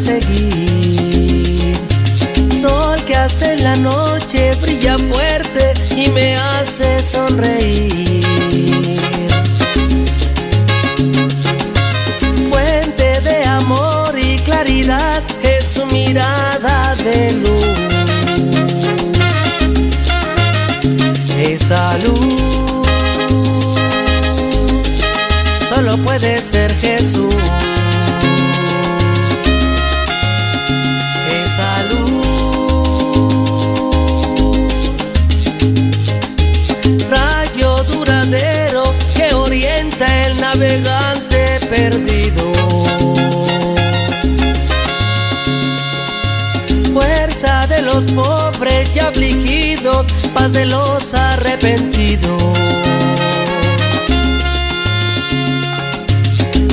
seguir. Sol que hasta en la noche brilla fuerte y me hace sonreír. Fuente de amor y claridad es su mirada de luz. Esa luz solo puede ser Jesús. Afligidos, paz de los arrepentidos.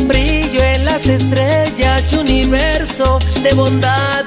Brillo en las estrellas universo de bondad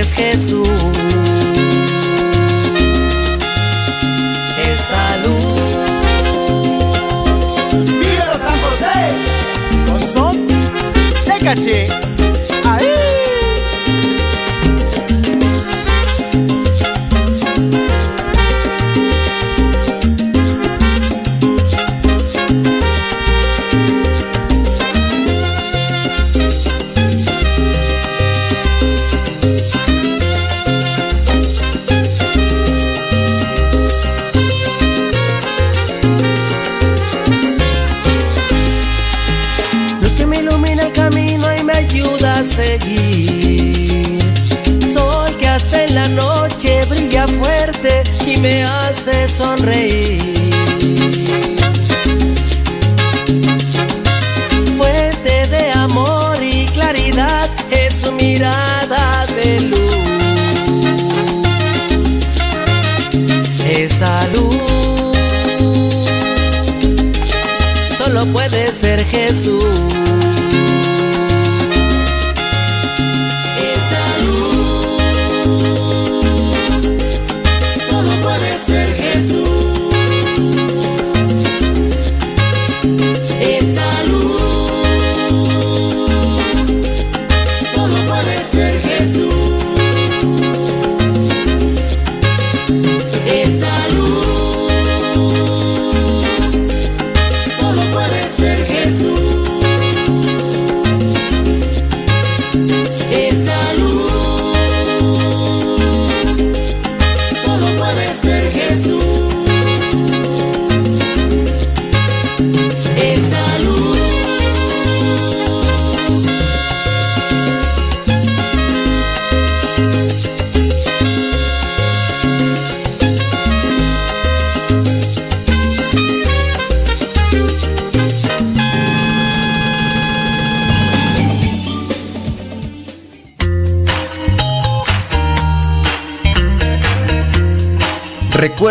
Claro que es Jesús. Esa luz ¡Viva San José! Con son de caché. Fuente de amor y claridad es su mirada de luz. Esa luz solo puede ser Jesús.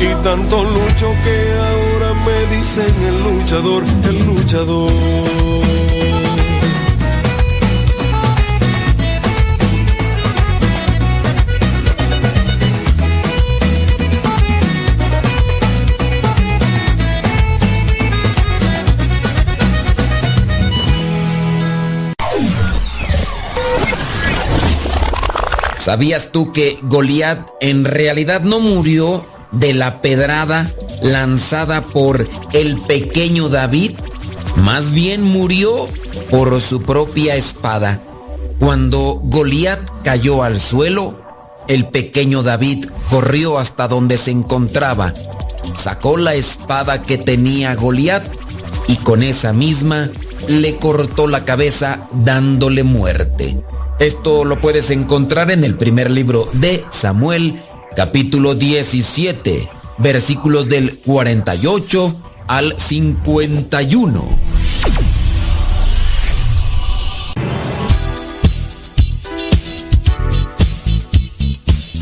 Y tanto lucho que ahora me dicen el luchador, el luchador. ¿Sabías tú que Goliat en realidad no murió de la pedrada lanzada por el pequeño David? Más bien murió por su propia espada. Cuando Goliat cayó al suelo, el pequeño David corrió hasta donde se encontraba, sacó la espada que tenía Goliat y con esa misma le cortó la cabeza dándole muerte. Esto lo puedes encontrar en el primer libro de Samuel, capítulo 17, versículos del 48 al 51.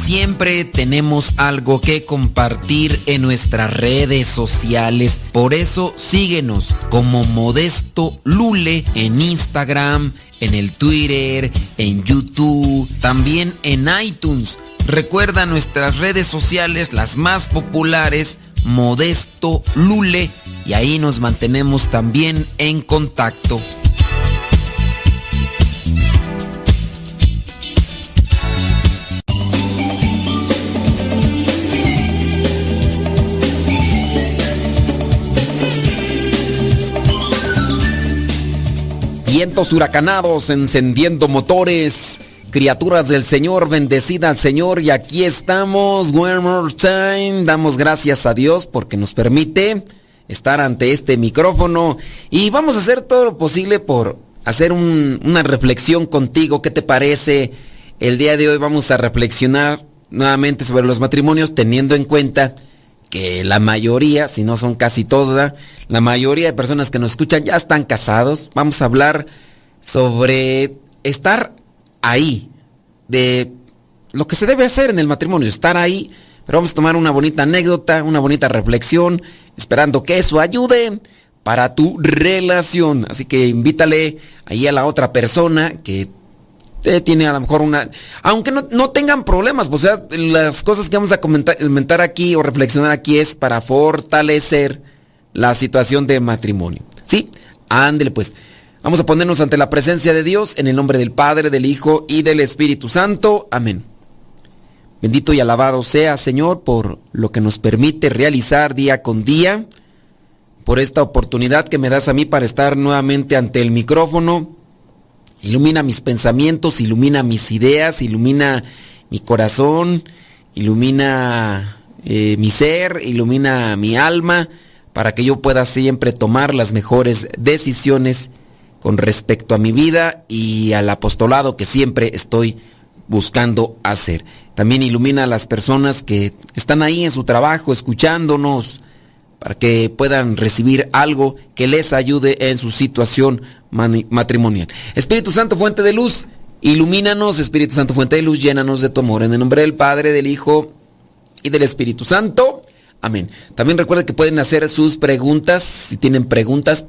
Siempre tenemos algo que compartir en nuestras redes sociales. Por eso síguenos como Modesto Lule en Instagram, en el Twitter, en YouTube, también en iTunes. Recuerda nuestras redes sociales, las más populares, Modesto Lule, y ahí nos mantenemos también en contacto. vientos huracanados encendiendo motores. Criaturas del Señor, bendecida al Señor. Y aquí estamos, one more time. Damos gracias a Dios porque nos permite estar ante este micrófono. Y vamos a hacer todo lo posible por hacer una reflexión contigo. ¿Qué te parece? El día de hoy vamos a reflexionar nuevamente sobre los matrimonios teniendo en cuenta que la mayoría, si no son casi todas, la mayoría de personas que nos escuchan ya están casados. Vamos a hablar sobre estar ahí, de lo que se debe hacer en el matrimonio, estar ahí. Pero vamos a tomar una bonita anécdota, una bonita reflexión, esperando que eso ayude para tu relación. Así que invítale ahí a la otra persona que tiene a lo mejor una... Aunque no, tengan problemas, pues, o sea, las cosas que vamos a comentar, aquí o reflexionar aquí es para fortalecer la situación de matrimonio. ¿Sí? Ándele pues. Vamos a ponernos ante la presencia de Dios en el nombre del Padre, del Hijo y del Espíritu Santo. Amén. Bendito y alabado sea, Señor, por lo que nos permite realizar día con día, por esta oportunidad que me das a mí para estar nuevamente ante el micrófono Ilumina mis pensamientos, ilumina mis ideas, ilumina mi corazón, ilumina eh, mi ser, ilumina mi alma, para que yo pueda siempre tomar las mejores decisiones con respecto a mi vida y al apostolado que siempre estoy buscando hacer. También ilumina a las personas que están ahí en su trabajo escuchándonos para que puedan recibir algo que les ayude en su situación matrimonial. Espíritu Santo, fuente de luz, ilumínanos, Espíritu Santo, fuente de luz, llénanos de tu amor. En el nombre del Padre, del Hijo y del Espíritu Santo. Amén. También recuerden que pueden hacer sus preguntas. Si tienen preguntas,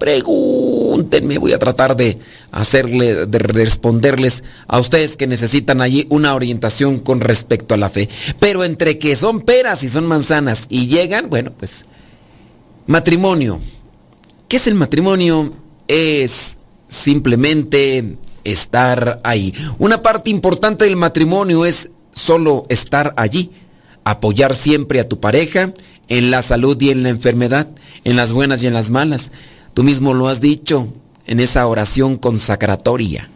Voy a tratar de hacerle, de responderles a ustedes que necesitan allí una orientación con respecto a la fe. Pero entre que son peras y son manzanas y llegan, bueno, pues matrimonio. ¿Qué es el matrimonio? Es simplemente estar ahí. Una parte importante del matrimonio es solo estar allí, apoyar siempre a tu pareja en la salud y en la enfermedad, en las buenas y en las malas. Tú mismo lo has dicho en esa oración consacratoria.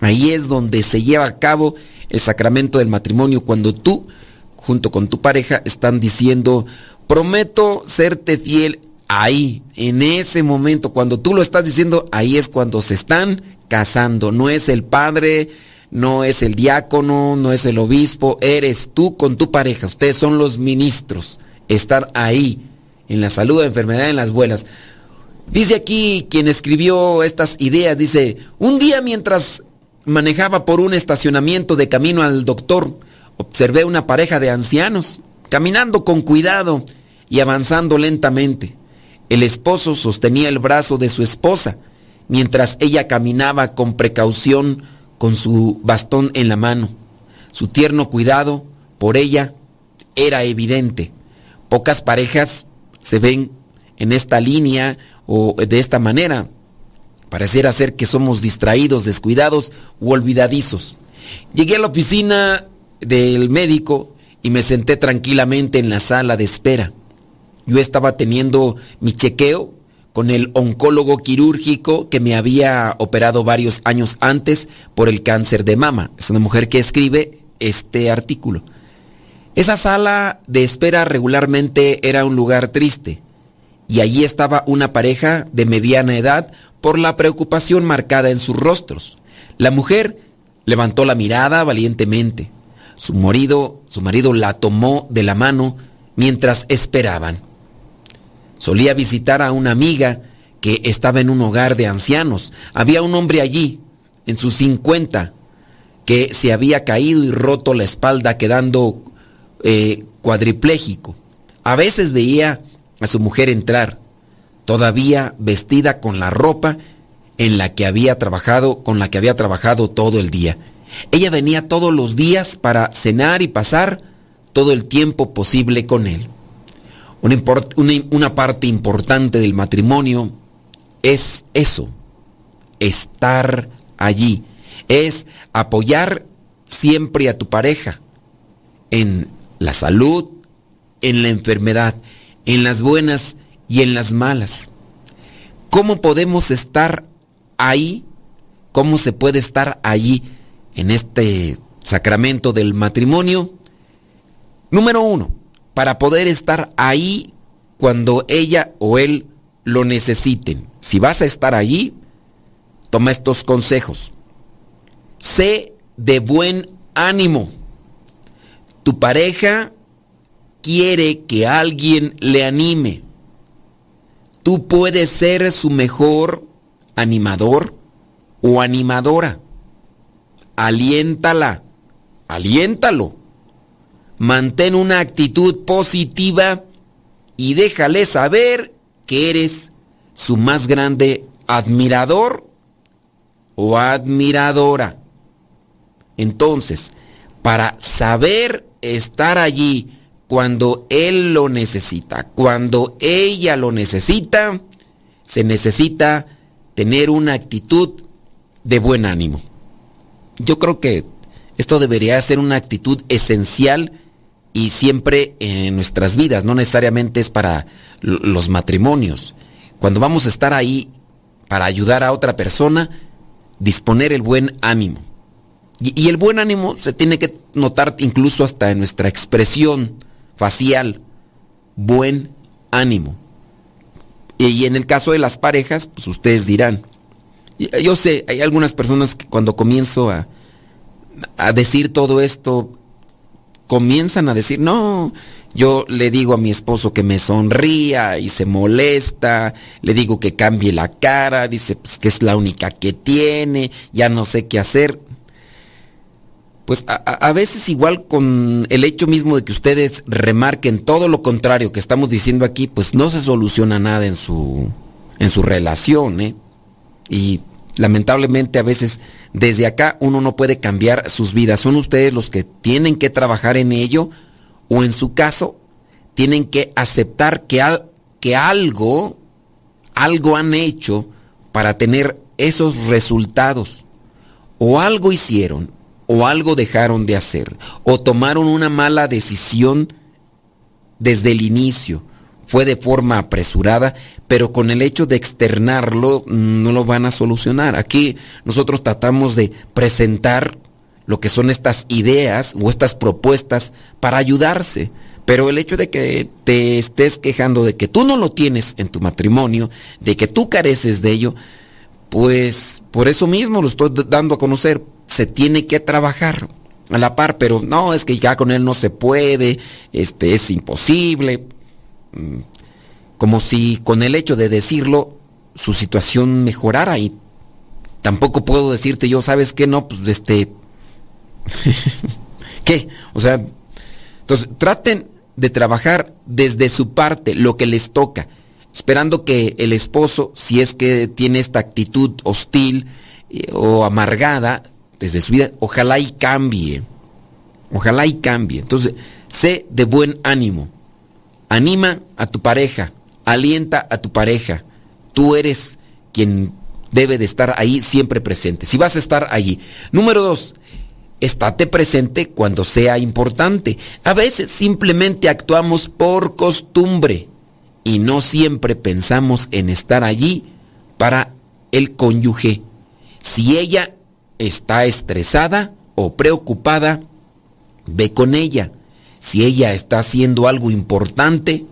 Ahí es donde se lleva a cabo el sacramento del matrimonio cuando tú, junto con tu pareja, están diciendo, prometo serte fiel ahí, en ese momento, cuando tú lo estás diciendo, ahí es cuando se están casando. No es el padre, no es el diácono, no es el obispo, eres tú con tu pareja. Ustedes son los ministros. Estar ahí, en la salud, en la enfermedad, en las buenas. Dice aquí quien escribió estas ideas, dice, un día mientras manejaba por un estacionamiento de camino al doctor, observé una pareja de ancianos, caminando con cuidado y avanzando lentamente. El esposo sostenía el brazo de su esposa, mientras ella caminaba con precaución con su bastón en la mano. Su tierno cuidado por ella era evidente. Pocas parejas se ven en esta línea o de esta manera. Pareciera ser que somos distraídos, descuidados u olvidadizos. Llegué a la oficina del médico y me senté tranquilamente en la sala de espera. Yo estaba teniendo mi chequeo con el oncólogo quirúrgico que me había operado varios años antes por el cáncer de mama. Es una mujer que escribe este artículo. Esa sala de espera regularmente era un lugar triste y allí estaba una pareja de mediana edad por la preocupación marcada en sus rostros. La mujer levantó la mirada valientemente. Su marido, su marido la tomó de la mano mientras esperaban. Solía visitar a una amiga que estaba en un hogar de ancianos. Había un hombre allí, en sus 50, que se había caído y roto la espalda quedando eh, cuadripléjico. A veces veía a su mujer entrar, todavía vestida con la ropa en la que había trabajado, con la que había trabajado todo el día. Ella venía todos los días para cenar y pasar todo el tiempo posible con él. Una, una, parte importante del matrimonio es eso, estar allí, es apoyar siempre a tu pareja en la salud, en la enfermedad, en las buenas y en las malas. ¿Cómo podemos estar ahí? ¿Cómo se puede estar allí en este sacramento del matrimonio? Número uno, para poder estar ahí cuando ella o él lo necesiten. Si vas a estar allí, toma estos consejos. Sé de buen ánimo. Tu pareja quiere que alguien le anime. Tú puedes ser su mejor animador o animadora. Aliéntala, aliéntalo mantén una actitud positiva y déjale saber que eres su más grande admirador o admiradora. Entonces, para saber estar allí cuando él lo necesita, cuando ella lo necesita, se necesita tener una actitud de buen ánimo. Yo creo que esto debería ser una actitud esencial y siempre en nuestras vidas, no necesariamente es para los matrimonios. Cuando vamos a estar ahí para ayudar a otra persona, disponer el buen ánimo. Y, el buen ánimo se tiene que notar incluso hasta en nuestra expresión facial. Buen ánimo. Y, en el caso de las parejas, pues ustedes dirán. Yo sé, hay algunas personas que cuando comienzo a, a decir todo esto, comienzan a decir, no, yo le digo a mi esposo que me sonría y se molesta, le digo que cambie la cara, dice pues, que es la única que tiene, ya no sé qué hacer. Pues a, a, veces igual con el hecho mismo de que ustedes remarquen todo lo contrario que estamos diciendo aquí, pues no se soluciona nada en su, en su relación, ¿eh? Y lamentablemente a veces desde acá uno no puede cambiar sus vidas. Son ustedes los que tienen que trabajar en ello o en su caso tienen que aceptar que, que algo, algo han hecho para tener esos resultados. O algo hicieron, o algo dejaron de hacer, o tomaron una mala decisión desde el inicio. Fue de forma apresurada, pero con el hecho de externarlo no lo van a solucionar. Aquí nosotros tratamos de presentar lo que son estas ideas o estas propuestas para ayudarse. Pero el hecho de que te estés quejando de que tú no lo tienes en tu matrimonio, de que tú careces de ello, pues por eso mismo lo estoy dando a conocer. Se tiene que trabajar a la par, pero no, es que ya con él no se puede, este es imposible. Mm, como si con el hecho de decirlo su situación mejorara y tampoco puedo decirte yo, ¿sabes qué? No, pues este ¿Qué? O sea, entonces traten de trabajar desde su parte lo que les toca, esperando que el esposo, si es que tiene esta actitud hostil eh, o amargada desde su vida, ojalá y cambie. Ojalá y cambie. Entonces, sé de buen ánimo. Anima a tu pareja, alienta a tu pareja. Tú eres quien debe de estar ahí siempre presente. Si vas a estar allí. Número dos, estate presente cuando sea importante. A veces simplemente actuamos por costumbre y no siempre pensamos en estar allí para el cónyuge. Si ella está estresada o preocupada, ve con ella. Si ella está haciendo algo importante,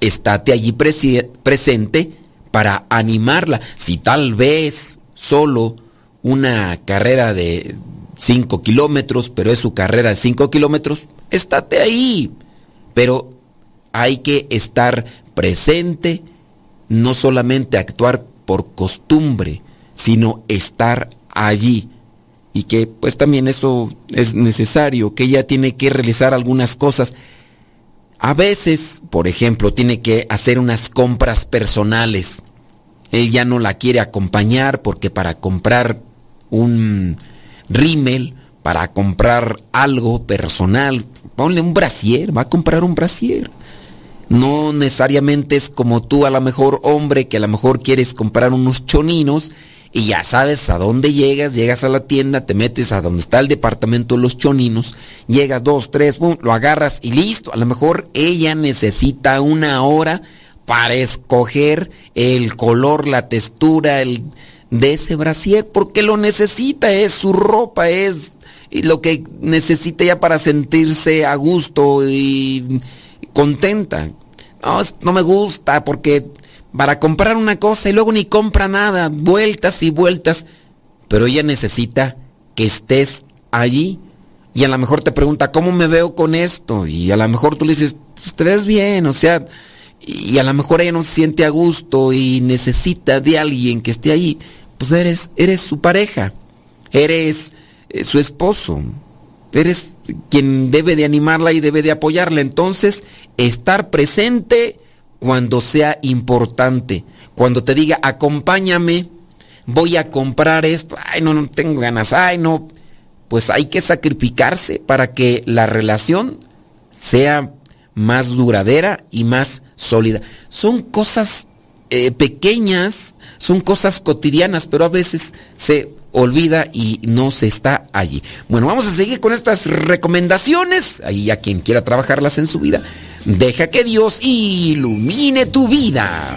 estate allí presente para animarla. Si tal vez solo una carrera de 5 kilómetros, pero es su carrera de 5 kilómetros, estate ahí. Pero hay que estar presente, no solamente actuar por costumbre, sino estar allí. Y que pues también eso es necesario, que ella tiene que realizar algunas cosas. A veces, por ejemplo, tiene que hacer unas compras personales. Él ya no la quiere acompañar porque para comprar un rímel para comprar algo personal. Ponle un brasier, va a comprar un brasier. No necesariamente es como tú, a lo mejor hombre, que a lo mejor quieres comprar unos choninos y ya sabes a dónde llegas, llegas a la tienda, te metes a donde está el departamento de los choninos, llegas dos, tres, lo agarras y listo. A lo mejor ella necesita una hora para escoger el color, la textura, el, de ese brasier porque lo necesita, es su ropa, es lo que necesita ya para sentirse a gusto y contenta. No, no me gusta porque para comprar una cosa y luego ni compra nada, vueltas y vueltas, pero ella necesita que estés allí. Y a lo mejor te pregunta, ¿cómo me veo con esto? Y a lo mejor tú le dices, pues te ves bien, o sea, y a lo mejor ella no se siente a gusto y necesita de alguien que esté ahí pues eres, eres su pareja, eres eh, su esposo, eres quien debe de animarla y debe de apoyarla. Entonces, estar presente cuando sea importante, cuando te diga, acompáñame, voy a comprar esto, ay, no, no tengo ganas, ay, no, pues hay que sacrificarse para que la relación sea más duradera y más sólida. Son cosas eh, pequeñas, son cosas cotidianas, pero a veces se olvida y no se está allí. Bueno, vamos a seguir con estas recomendaciones. Ahí a quien quiera trabajarlas en su vida, deja que Dios ilumine tu vida.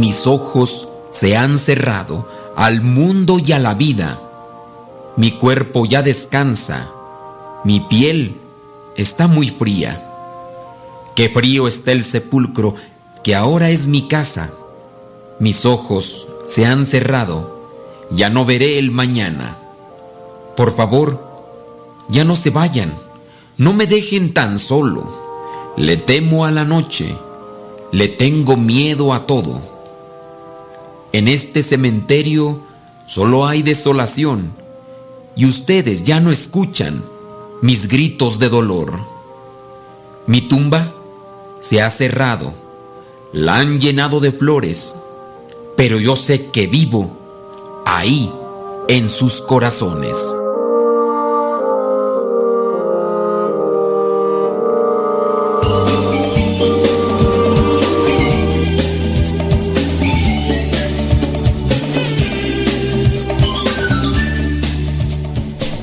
Mis ojos se han cerrado al mundo y a la vida. Mi cuerpo ya descansa. Mi piel está muy fría. Qué frío está el sepulcro que ahora es mi casa. Mis ojos se han cerrado, ya no veré el mañana. Por favor, ya no se vayan, no me dejen tan solo. Le temo a la noche, le tengo miedo a todo. En este cementerio solo hay desolación y ustedes ya no escuchan mis gritos de dolor. Mi tumba se ha cerrado, la han llenado de flores, pero yo sé que vivo ahí en sus corazones.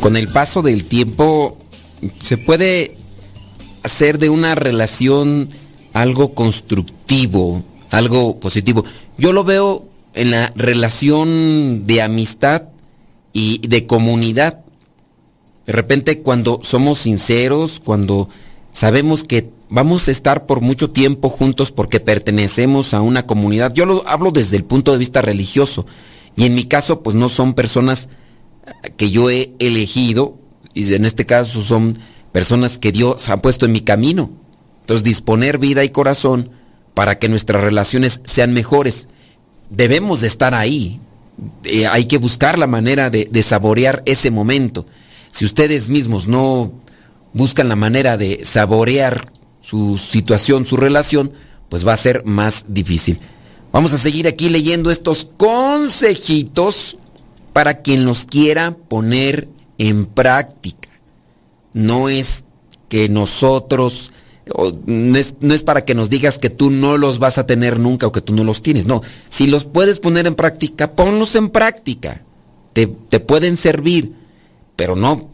Con el paso del tiempo se puede hacer de una relación algo constructivo, algo positivo. Yo lo veo en la relación de amistad y de comunidad. De repente cuando somos sinceros, cuando sabemos que vamos a estar por mucho tiempo juntos porque pertenecemos a una comunidad, yo lo hablo desde el punto de vista religioso. Y en mi caso, pues no son personas que yo he elegido, y en este caso son personas que Dios ha puesto en mi camino. Entonces, disponer vida y corazón para que nuestras relaciones sean mejores. Debemos de estar ahí. Eh, hay que buscar la manera de, de saborear ese momento. Si ustedes mismos no buscan la manera de saborear su situación, su relación, pues va a ser más difícil. Vamos a seguir aquí leyendo estos consejitos para quien los quiera poner en práctica. No es que nosotros, no es, no es, para que nos digas que tú no los vas a tener nunca o que tú no los tienes. No, si los puedes poner en práctica, ponlos en práctica. Te, te pueden servir, pero no,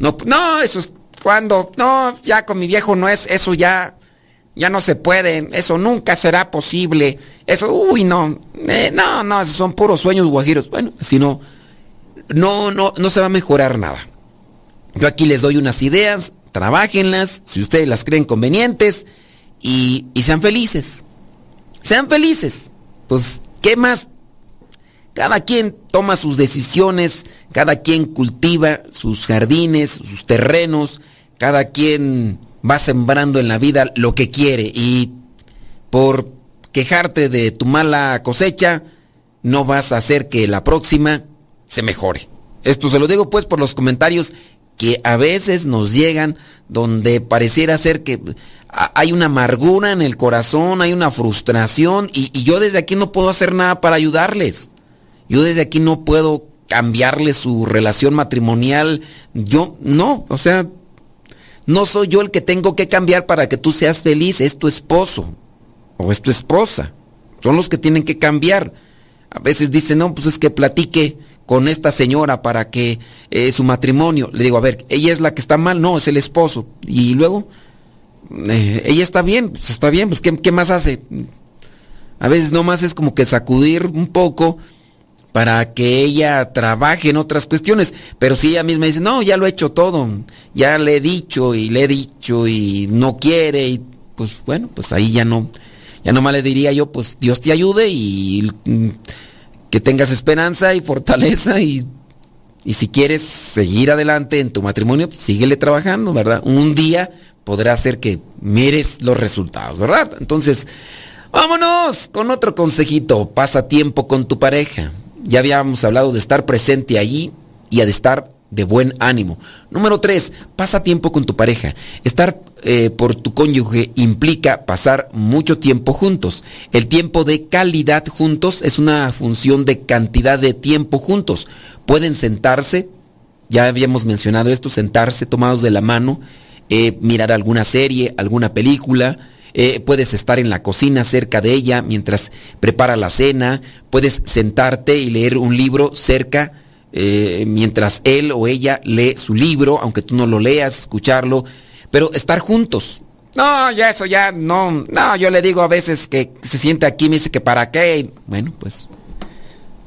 no, no, eso es cuando, no, ya con mi viejo no es, eso ya, ya no se puede, eso nunca será posible, eso, uy, no, eh, no, no, esos son puros sueños guajiros. Bueno, si no, no, no, no se va a mejorar nada. Yo aquí les doy unas ideas, trabajenlas, si ustedes las creen convenientes, y, y sean felices. Sean felices. Pues, ¿qué más? Cada quien toma sus decisiones, cada quien cultiva sus jardines, sus terrenos, cada quien va sembrando en la vida lo que quiere y por quejarte de tu mala cosecha, no vas a hacer que la próxima se mejore. Esto se lo digo pues por los comentarios que a veces nos llegan donde pareciera ser que hay una amargura en el corazón, hay una frustración y, y, yo desde aquí no puedo hacer nada para ayudarles. Yo desde aquí no puedo cambiarle su relación matrimonial. Yo no, o sea, no soy yo el que tengo que cambiar para que tú seas feliz, es tu esposo o es tu esposa. Son los que tienen que cambiar. A veces dicen, no, pues es que platique con esta señora para que eh, su matrimonio. Le digo, a ver, ella es la que está mal, no, es el esposo. Y luego, eh, ella está bien, pues está bien, pues ¿qué, ¿qué, más hace? A veces nomás es como que sacudir un poco para que ella trabaje en otras cuestiones. Pero si ella misma dice, no, ya lo he hecho todo, ya le he dicho y le he dicho y no quiere, y pues bueno, pues ahí ya no, ya nomás le diría yo, pues Dios te ayude y que tengas esperanza y fortaleza y, y si quieres seguir adelante en tu matrimonio, pues síguele trabajando, ¿verdad? Un día podrá ser que mires los resultados, ¿verdad? Entonces, vámonos con otro consejito, pasa tiempo con tu pareja. Ya habíamos hablado de estar presente allí y de estar de buen ánimo. Número tres, pasa tiempo con tu pareja. Estar eh, por tu cónyuge implica pasar mucho tiempo juntos. El tiempo de calidad juntos es una función de cantidad de tiempo juntos. Pueden sentarse, ya habíamos mencionado esto, sentarse tomados de la mano, eh, mirar alguna serie, alguna película, eh, puedes estar en la cocina cerca de ella mientras prepara la cena, puedes sentarte y leer un libro cerca eh, mientras él o ella lee su libro, aunque tú no lo leas, escucharlo, pero estar juntos. No, ya eso ya no, no, yo le digo a veces que se siente aquí, me dice que para qué, bueno, pues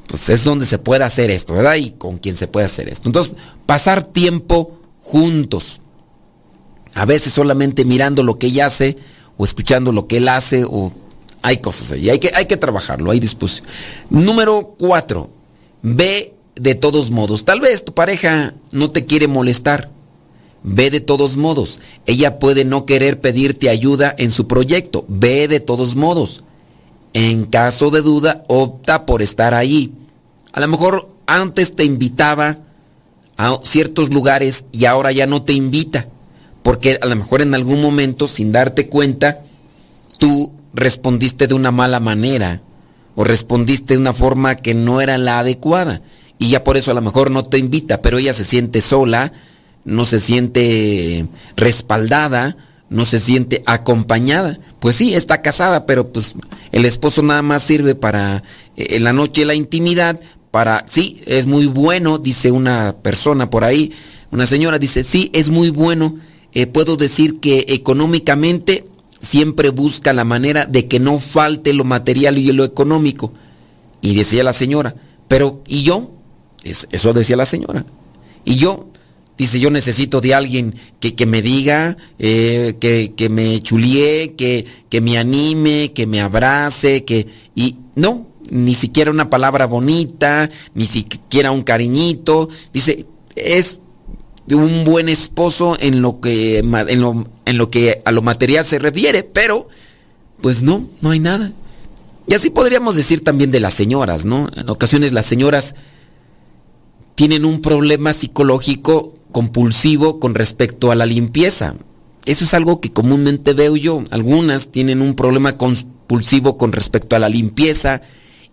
pues es donde se puede hacer esto, ¿verdad? Y con quien se puede hacer esto. Entonces, pasar tiempo juntos. A veces solamente mirando lo que ella hace o escuchando lo que él hace o hay cosas ahí. Hay que, hay que trabajarlo, hay disposición. Número cuatro, ve de todos modos. Tal vez tu pareja no te quiere molestar. Ve de todos modos. Ella puede no querer pedirte ayuda en su proyecto. Ve de todos modos. En caso de duda, opta por estar ahí. A lo mejor antes te invitaba a ciertos lugares y ahora ya no te invita. Porque a lo mejor en algún momento, sin darte cuenta, tú respondiste de una mala manera o respondiste de una forma que no era la adecuada. Y ya por eso a lo mejor no te invita, pero ella se siente sola, no se siente respaldada, no se siente acompañada. Pues sí, está casada, pero pues el esposo nada más sirve para eh, en la noche la intimidad, para, sí, es muy bueno, dice una persona por ahí, una señora dice, sí, es muy bueno, eh, puedo decir que económicamente siempre busca la manera de que no falte lo material y lo económico. Y decía la señora, pero ¿y yo? Eso decía la señora. ¿Y yo? Dice, yo necesito de alguien que, me diga, eh, que, me chulie, que, que me anime, que me abrace, que... Y no, ni siquiera una palabra bonita, ni siquiera un cariñito. Dice, es un buen esposo en lo que, en lo, en lo que a lo material se refiere, pero pues no, no hay nada. Y así podríamos decir también de las señoras, ¿no? En ocasiones las señoras tienen un problema psicológico compulsivo con respecto a la limpieza. Eso es algo que comúnmente veo yo. Algunas tienen un problema compulsivo con respecto a la limpieza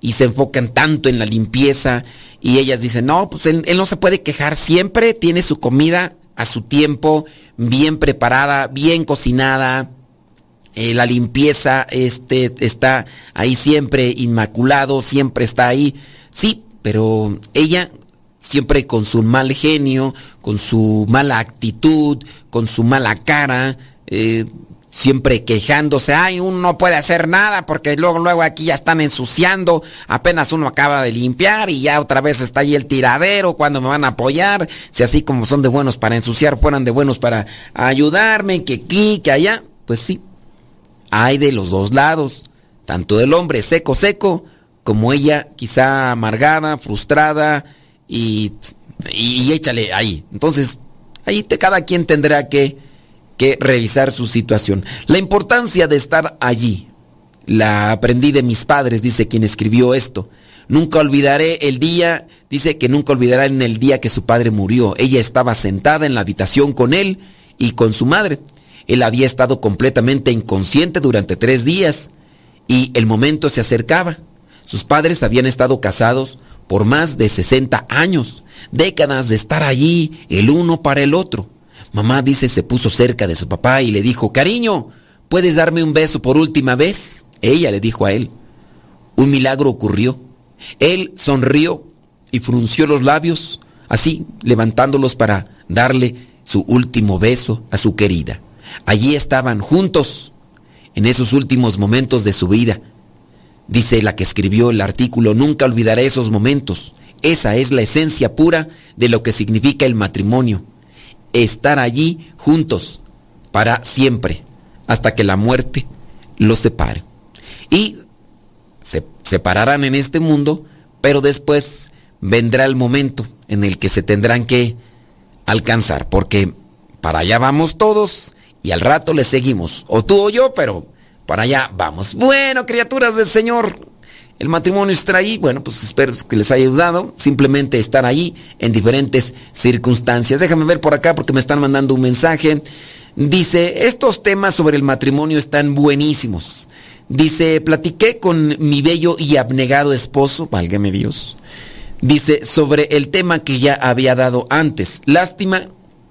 y se enfocan tanto en la limpieza y ellas dicen, no, pues él, no se puede quejar, siempre tiene su comida a su tiempo, bien preparada, bien cocinada, eh, la limpieza este, está ahí siempre inmaculado, siempre está ahí. Sí, pero ella siempre con su mal genio, con su mala actitud, con su mala cara, eh, siempre quejándose, ay, uno no puede hacer nada porque luego, luego aquí ya están ensuciando, apenas uno acaba de limpiar y ya otra vez está ahí el tiradero, cuando me van a apoyar, si así como son de buenos para ensuciar, fueran de buenos para ayudarme, que aquí, que allá, pues sí, hay de los dos lados, tanto del hombre seco, seco, como ella quizá amargada, frustrada, y, y échale ahí. Entonces, ahí te, cada quien tendrá que, que revisar su situación. La importancia de estar allí, la aprendí de mis padres, dice quien escribió esto. Nunca olvidaré el día, dice que nunca olvidará en el día que su padre murió. Ella estaba sentada en la habitación con él y con su madre. Él había estado completamente inconsciente durante tres días y el momento se acercaba. Sus padres habían estado casados por más de 60 años, décadas de estar allí el uno para el otro. Mamá dice se puso cerca de su papá y le dijo, cariño, ¿puedes darme un beso por última vez? Ella le dijo a él. Un milagro ocurrió. Él sonrió y frunció los labios, así levantándolos para darle su último beso a su querida. Allí estaban juntos en esos últimos momentos de su vida Dice la que escribió el artículo, nunca olvidaré esos momentos. Esa es la esencia pura de lo que significa el matrimonio. Estar allí juntos para siempre, hasta que la muerte los separe. Y se separarán en este mundo, pero después vendrá el momento en el que se tendrán que alcanzar, porque para allá vamos todos y al rato le seguimos, o tú o yo, pero para allá vamos. Bueno, criaturas del Señor, el matrimonio está ahí. Bueno, pues espero que les haya ayudado. Simplemente estar ahí en diferentes circunstancias. Déjame ver por acá porque me están mandando un mensaje. Dice, estos temas sobre el matrimonio están buenísimos. Dice, platiqué con mi bello y abnegado esposo, válgame Dios. Dice, sobre el tema que ya había dado antes. Lástima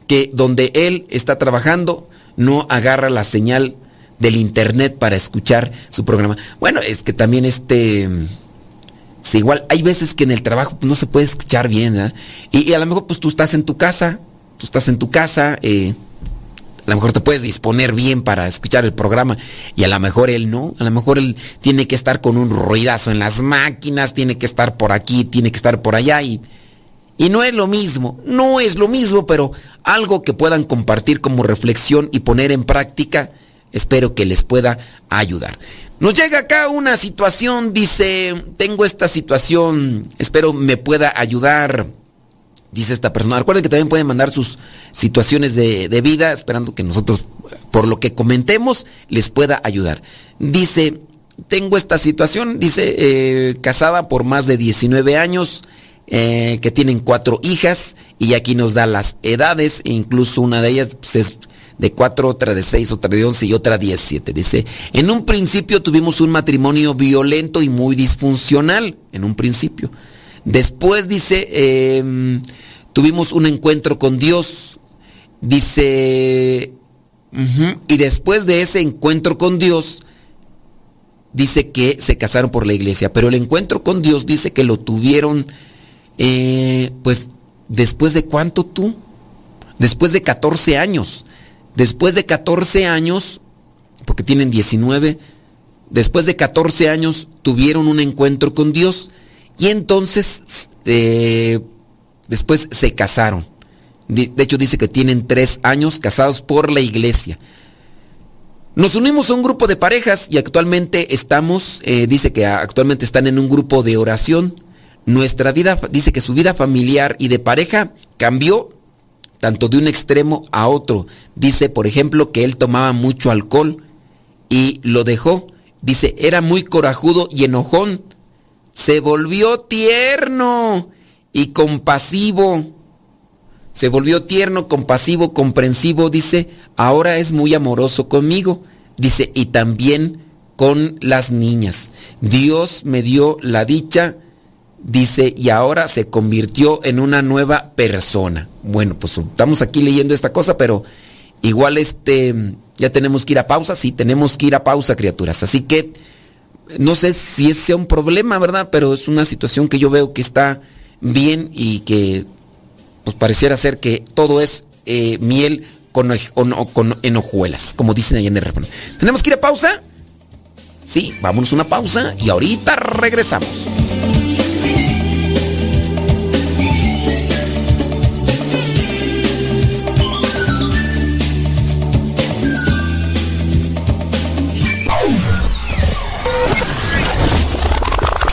que donde él está trabajando no agarra la señal del internet para escuchar su programa. Bueno, es que también este... Es igual, hay veces que en el trabajo no se puede escuchar bien, ¿eh? y, a lo mejor pues tú estás en tu casa, tú estás en tu casa, eh, a lo mejor te puedes disponer bien para escuchar el programa y a lo mejor él no, a lo mejor él tiene que estar con un ruidazo en las máquinas, tiene que estar por aquí, tiene que estar por allá y, Y no es lo mismo, no es lo mismo, pero algo que puedan compartir como reflexión y poner en práctica, espero que les pueda ayudar. Nos llega acá una situación, dice, tengo esta situación, espero me pueda ayudar, dice esta persona. Recuerden que también pueden mandar sus situaciones de, de vida, esperando que nosotros, por lo que comentemos, les pueda ayudar. Dice, tengo esta situación, dice, eh, casada por más de 19 años, eh, que tienen cuatro hijas, y aquí nos da las edades, incluso una de ellas pues, es de cuatro, otra de seis, otra de once y otra diecisiete. Dice, en un principio tuvimos un matrimonio violento y muy disfuncional, en un principio. Después dice, eh, tuvimos un encuentro con Dios. Dice, y después de ese encuentro con Dios, dice que se casaron por la iglesia, pero el encuentro con Dios dice que lo tuvieron, eh, pues, después de cuánto tú? Después de 14 años. Después de 14 años, porque tienen 19, después de 14 años tuvieron un encuentro con Dios y entonces eh, después se casaron. De hecho dice que tienen tres años casados por la iglesia. Nos unimos a un grupo de parejas y actualmente estamos, eh, dice que actualmente están en un grupo de oración. Nuestra vida, dice que su vida familiar y de pareja cambió tanto de un extremo a otro. Dice, por ejemplo, que él tomaba mucho alcohol y lo dejó. Dice, era muy corajudo y enojón. Se volvió tierno y compasivo. Se volvió tierno, compasivo, comprensivo. Dice, ahora es muy amoroso conmigo. Dice, y también con las niñas. Dios me dio la dicha dice, y ahora se convirtió en una nueva persona. Bueno, pues estamos aquí leyendo esta cosa, pero igual este, ya tenemos que ir a pausa, sí, tenemos que ir a pausa, criaturas. Así que no sé si ese sea un problema, ¿verdad? Pero es una situación que yo veo que está bien y que pues pareciera ser que todo es eh, miel con, con, enojuelas, como dicen ahí en el refrán. ¿Tenemos que ir a pausa? Sí, vámonos una pausa y ahorita regresamos.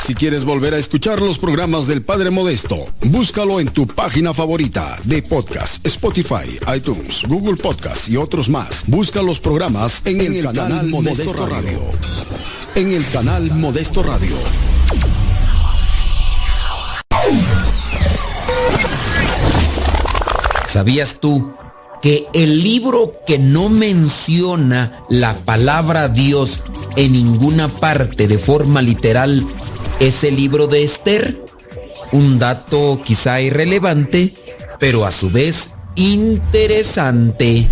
Si quieres volver a escuchar los programas del Padre Modesto, búscalo en tu página favorita de podcast, Spotify, iTunes, Google Podcast y otros más. Busca los programas en, el, canal, Modesto, Radio. En el canal Modesto Radio. ¿Sabías tú que el libro que no menciona la palabra Dios en ninguna parte de forma literal ese libro de Esther, un dato quizá irrelevante, pero a su vez interesante.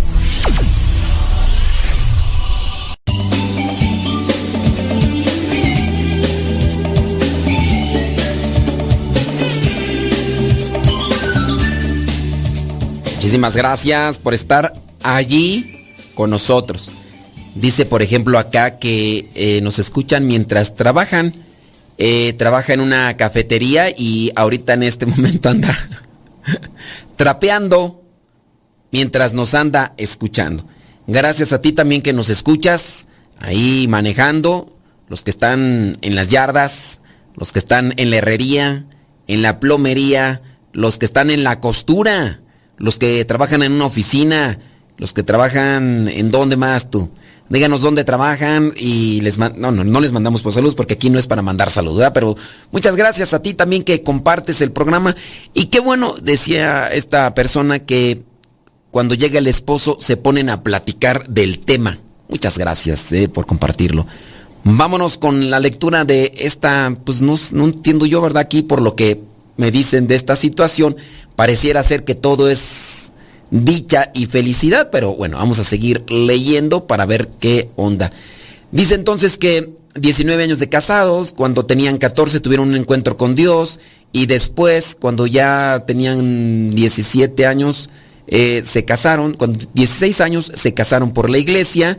Muchísimas gracias por estar allí con nosotros. Dice, por ejemplo, acá que eh, nos escuchan mientras trabajan eh, trabaja en una cafetería y ahorita en este momento anda trapeando mientras nos anda escuchando. Gracias a ti también que nos escuchas ahí manejando, los que están en las yardas, los que están en la herrería, en la plomería, los que están en la costura, los que trabajan en una oficina, los que trabajan en dónde más tú díganos dónde trabajan y les no, no, no les mandamos por saludos porque aquí no es para mandar salud, pero muchas gracias a ti también que compartes el programa y qué bueno, decía esta persona que cuando llega el esposo se ponen a platicar del tema. Muchas gracias eh, por compartirlo. Vámonos con la lectura de esta, pues no, no entiendo yo, ¿verdad? Aquí por lo que me dicen de esta situación, pareciera ser que todo es dicha y felicidad, pero bueno, vamos a seguir leyendo para ver qué onda. Dice entonces que 19 años de casados, cuando tenían 14 tuvieron un encuentro con Dios y después, cuando ya tenían 17 años, eh, se casaron, con 16 años se casaron por la iglesia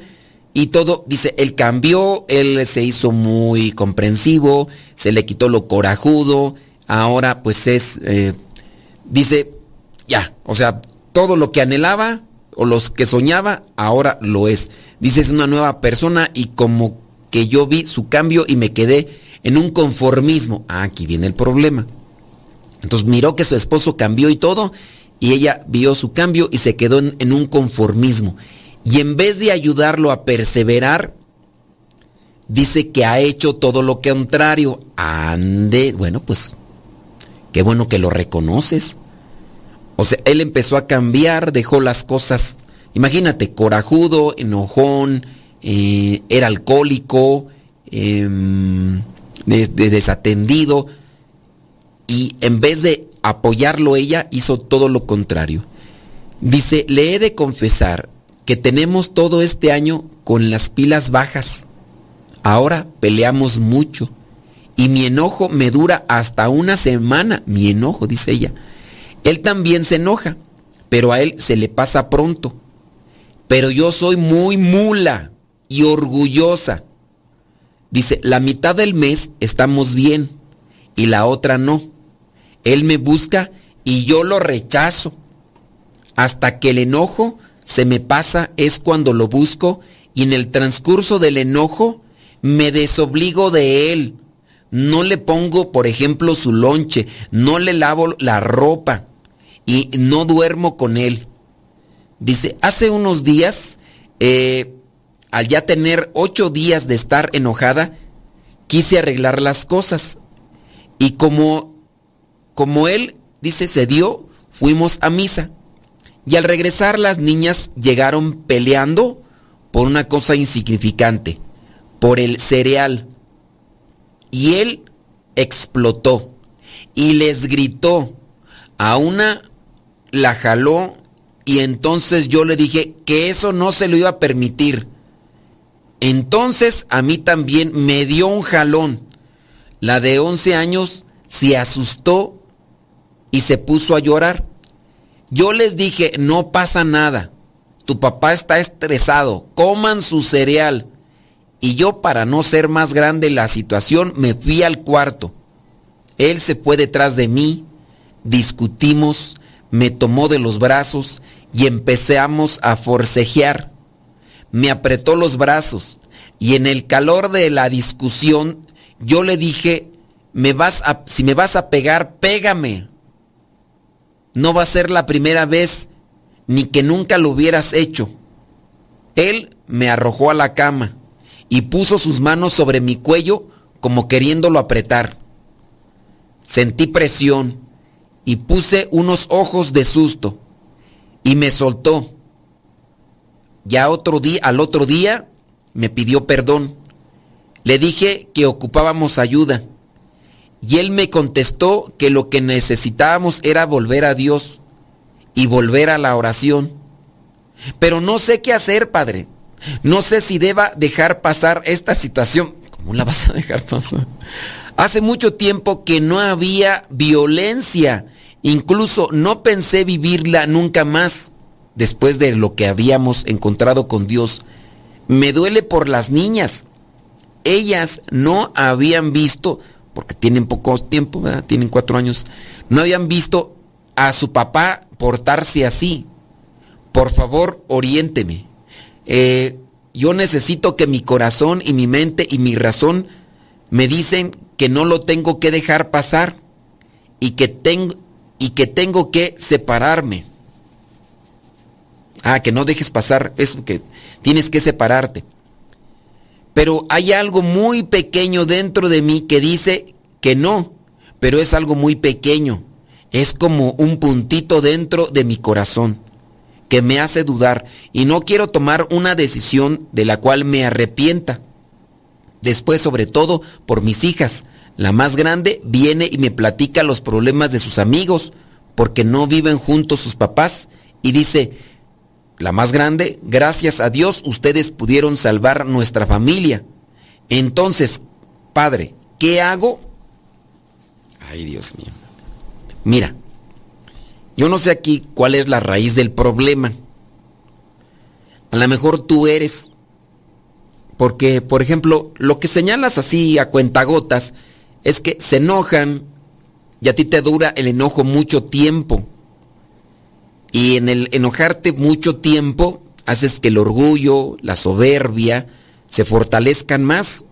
y todo, dice, él cambió, él se hizo muy comprensivo, se le quitó lo corajudo, ahora pues es... Eh, dice, ya, o sea, todo lo que anhelaba o los que soñaba, ahora lo es. Dice, es una nueva persona y como que yo vi su cambio y me quedé en un conformismo. Ah, aquí viene el problema. Entonces miró que su esposo cambió y todo, y ella vio su cambio y se quedó en, en un conformismo. Y en vez de ayudarlo a perseverar, dice que ha hecho todo lo contrario. Ande, bueno, pues, qué bueno que lo reconoces. O sea, él empezó a cambiar, dejó las cosas, imagínate, corajudo, enojón, eh, era alcohólico, em, desatendido, y en vez de apoyarlo ella, hizo todo lo contrario. Dice, le he de confesar que tenemos todo este año con las pilas bajas. Ahora peleamos mucho y mi enojo me dura hasta una semana. Mi enojo, dice ella. Él también se enoja, pero a él se le pasa pronto. Pero yo soy muy mula y orgullosa. Dice, la mitad del mes estamos bien y la otra no. Él me busca y yo lo rechazo. Hasta que el enojo se me pasa es cuando lo busco y en el transcurso del enojo me desobligo de él. No le pongo, por ejemplo, su lonche, no le lavo la ropa y no duermo con él. Dice, hace unos días, eh, al ya tener ocho días de estar enojada, quise arreglar las cosas. Y como, como él, dice, se dio, fuimos a misa. Y al regresar las niñas llegaron peleando por una cosa insignificante, por el cereal. Y él explotó y les gritó. A una la jaló y entonces yo le dije que eso no se lo iba a permitir. Entonces a mí también me dio un jalón. La de 11 años se asustó y se puso a llorar. Yo les dije, no pasa nada. Tu papá está estresado. Coman su cereal. Y yo, para no ser más grande la situación, me fui al cuarto. Él se fue detrás de mí, discutimos, me tomó de los brazos y empezamos a forcejear. Me apretó los brazos y en el calor de la discusión yo le dije, me vas a, si me vas a pegar, pégame. No va a ser la primera vez ni que nunca lo hubieras hecho. Él me arrojó a la cama y puso sus manos sobre mi cuello como queriéndolo apretar. Sentí presión y puse unos ojos de susto y me soltó. Ya otro día, al otro día, me pidió perdón. Le dije que ocupábamos ayuda y él me contestó que lo que necesitábamos era volver a Dios y volver a la oración. Pero no sé qué hacer, Padre. No sé si deba dejar pasar esta situación. ¿Cómo la vas a dejar pasar? Hace mucho tiempo que no había violencia Incluso no pensé vivirla nunca más después de lo que habíamos encontrado con Dios. Me duele por las niñas. Ellas no habían visto, porque tienen poco tiempo, tienen cuatro años, no habían visto a su papá portarse así. Por favor, oriénteme. Eh, yo necesito que mi corazón y mi mente y mi razón me dicen que no lo tengo que dejar pasar y que tengo y que tengo que separarme. Ah, que no dejes pasar eso, que tienes que separarte. Pero hay algo muy pequeño dentro de mí que dice que no, pero es algo muy pequeño. Es como un puntito dentro de mi corazón que me hace dudar y no quiero tomar una decisión de la cual me arrepienta. Después, sobre todo, por mis hijas, la más grande viene y me platica los problemas de sus amigos porque no viven juntos sus papás y dice, la más grande, gracias a Dios ustedes pudieron salvar nuestra familia. Entonces, padre, ¿qué hago? Ay, Dios mío. Mira, yo no sé aquí cuál es la raíz del problema. A lo mejor tú eres. Porque, por ejemplo, lo que señalas así a cuentagotas es que se enojan y a ti te dura el enojo mucho tiempo. Y en el enojarte mucho tiempo haces que el orgullo, la soberbia se fortalezcan más.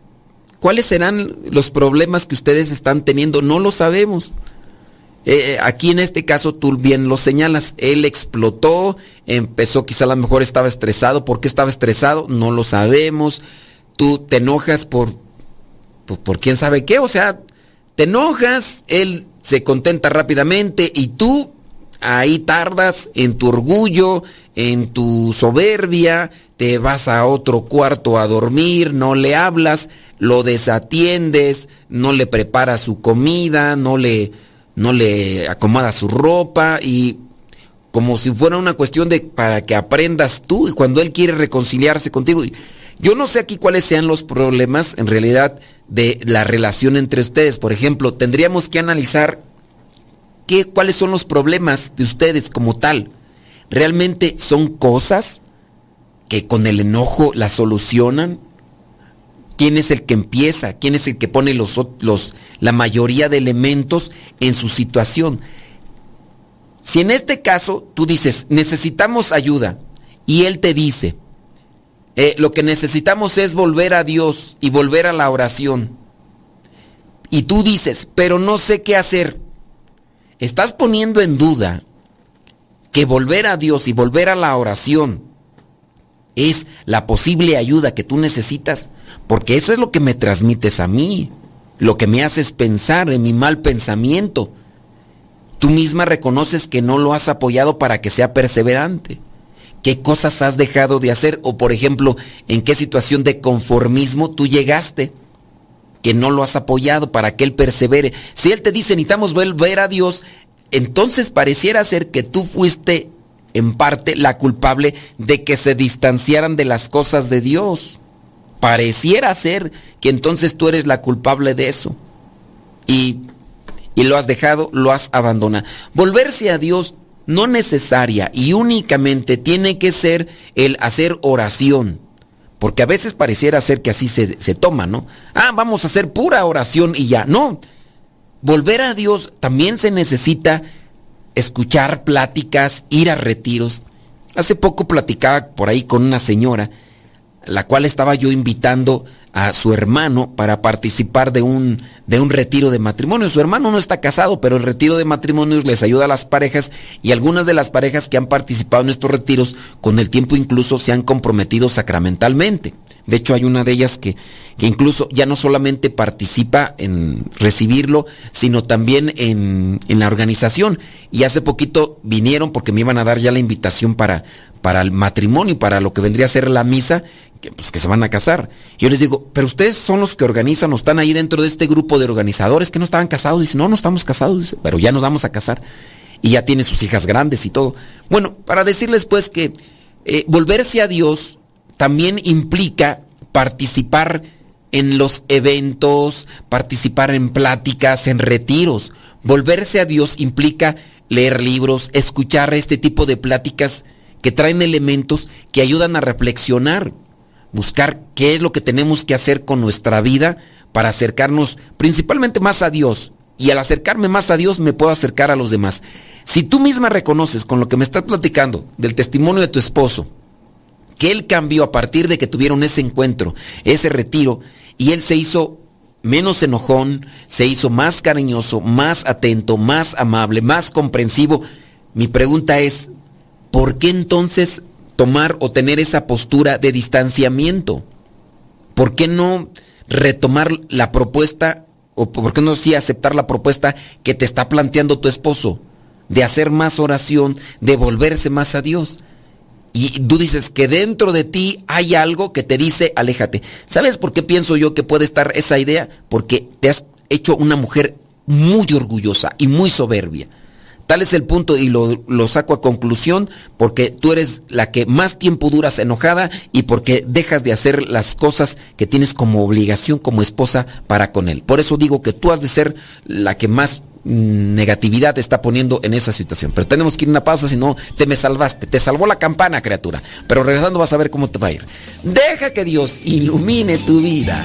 ¿Cuáles serán los problemas que ustedes están teniendo? No lo sabemos. Eh, eh, aquí en este caso tú bien lo señalas, él explotó, empezó, quizá a lo mejor estaba estresado. ¿Por qué estaba estresado? No lo sabemos. Tú te enojas por, por, por quién sabe qué, o sea, te enojas, él se contenta rápidamente y tú ahí tardas en tu orgullo, en tu soberbia, te vas a otro cuarto a dormir, no le hablas, lo desatiendes, no le preparas su comida, no le, no le acomodas su ropa y como si fuera una cuestión de para que aprendas tú y cuando él quiere reconciliarse contigo. Yo no sé aquí cuáles sean los problemas en realidad de la relación entre ustedes. Por ejemplo, tendríamos que analizar qué, cuáles son los problemas de ustedes como tal. ¿Realmente son cosas que con el enojo las solucionan? ¿Quién es el que empieza? ¿Quién es el que pone los, los, la mayoría de elementos en su situación? Si en este caso tú dices, necesitamos ayuda, y él te dice, eh, lo que necesitamos es volver a Dios y volver a la oración. Y tú dices, pero no sé qué hacer. Estás poniendo en duda que volver a Dios y volver a la oración es la posible ayuda que tú necesitas, porque eso es lo que me transmites a mí, lo que me haces pensar en mi mal pensamiento. Tú misma reconoces que no lo has apoyado para que sea perseverante qué cosas has dejado de hacer o por ejemplo en qué situación de conformismo tú llegaste que no lo has apoyado para que él persevere. Si él te dice necesitamos volver a Dios, entonces pareciera ser que tú fuiste en parte la culpable de que se distanciaran de las cosas de Dios. Pareciera ser que entonces tú eres la culpable de eso. Y, y lo has dejado, lo has abandonado. Volverse a Dios no necesaria y únicamente tiene que ser el hacer oración. Porque a veces pareciera ser que así se, se, toma, ¿no? Ah, vamos a hacer pura oración y ya. No. Volver a Dios también se necesita escuchar pláticas, ir a retiros. Hace poco platicaba por ahí con una señora, la cual estaba yo invitando a su hermano para participar de un, de un retiro de matrimonio. Su hermano no está casado, pero el retiro de matrimonios les ayuda a las parejas y algunas de las parejas que han participado en estos retiros con el tiempo incluso se han comprometido sacramentalmente. De hecho, hay una de ellas que, incluso ya no solamente participa en recibirlo, sino también en, la organización. Y hace poquito vinieron porque me iban a dar ya la invitación para, para el matrimonio, para lo que vendría a ser la misa, que, pues, que se van a casar. Yo les digo, pero ustedes son los que organizan o están ahí dentro de este grupo de organizadores que no estaban casados. Dice, no, no estamos casados, dice, pero ya nos vamos a casar. Y ya tiene sus hijas grandes y todo. Bueno, para decirles pues que eh, volverse a Dios también implica participar en los eventos, participar en pláticas, en retiros. Volverse a Dios implica leer libros, escuchar este tipo de pláticas que traen elementos que ayudan a reflexionar, buscar qué es lo que tenemos que hacer con nuestra vida para acercarnos principalmente más a Dios. Y al acercarme más a Dios me puedo acercar a los demás. Si tú misma reconoces con lo que me estás platicando del testimonio de tu esposo, que él cambió a partir de que tuvieron ese encuentro, ese retiro, y él se hizo menos enojón, se hizo más cariñoso, más atento, más amable, más comprensivo. Mi pregunta es, ¿por qué entonces tomar o tener esa postura de distanciamiento? ¿Por qué no retomar la propuesta o por qué no sí aceptar la propuesta que te está planteando tu esposo de hacer más oración, de volverse más a Dios? Y tú dices que dentro de ti hay algo que te dice aléjate. ¿Sabes por qué pienso yo que puede estar esa idea? Porque te has hecho una mujer muy orgullosa y muy soberbia. Tal es el punto y lo, lo, saco a conclusión porque tú eres la que más tiempo duras enojada y porque dejas de hacer las cosas que tienes como obligación como esposa para con él. Por eso digo que tú has de ser la que más negatividad te está poniendo en esa situación. Pero tenemos que ir una pausa, si no, te me salvaste. Te salvó la campana, criatura. Pero regresando vas a ver cómo te va a ir. Deja que Dios ilumine tu vida.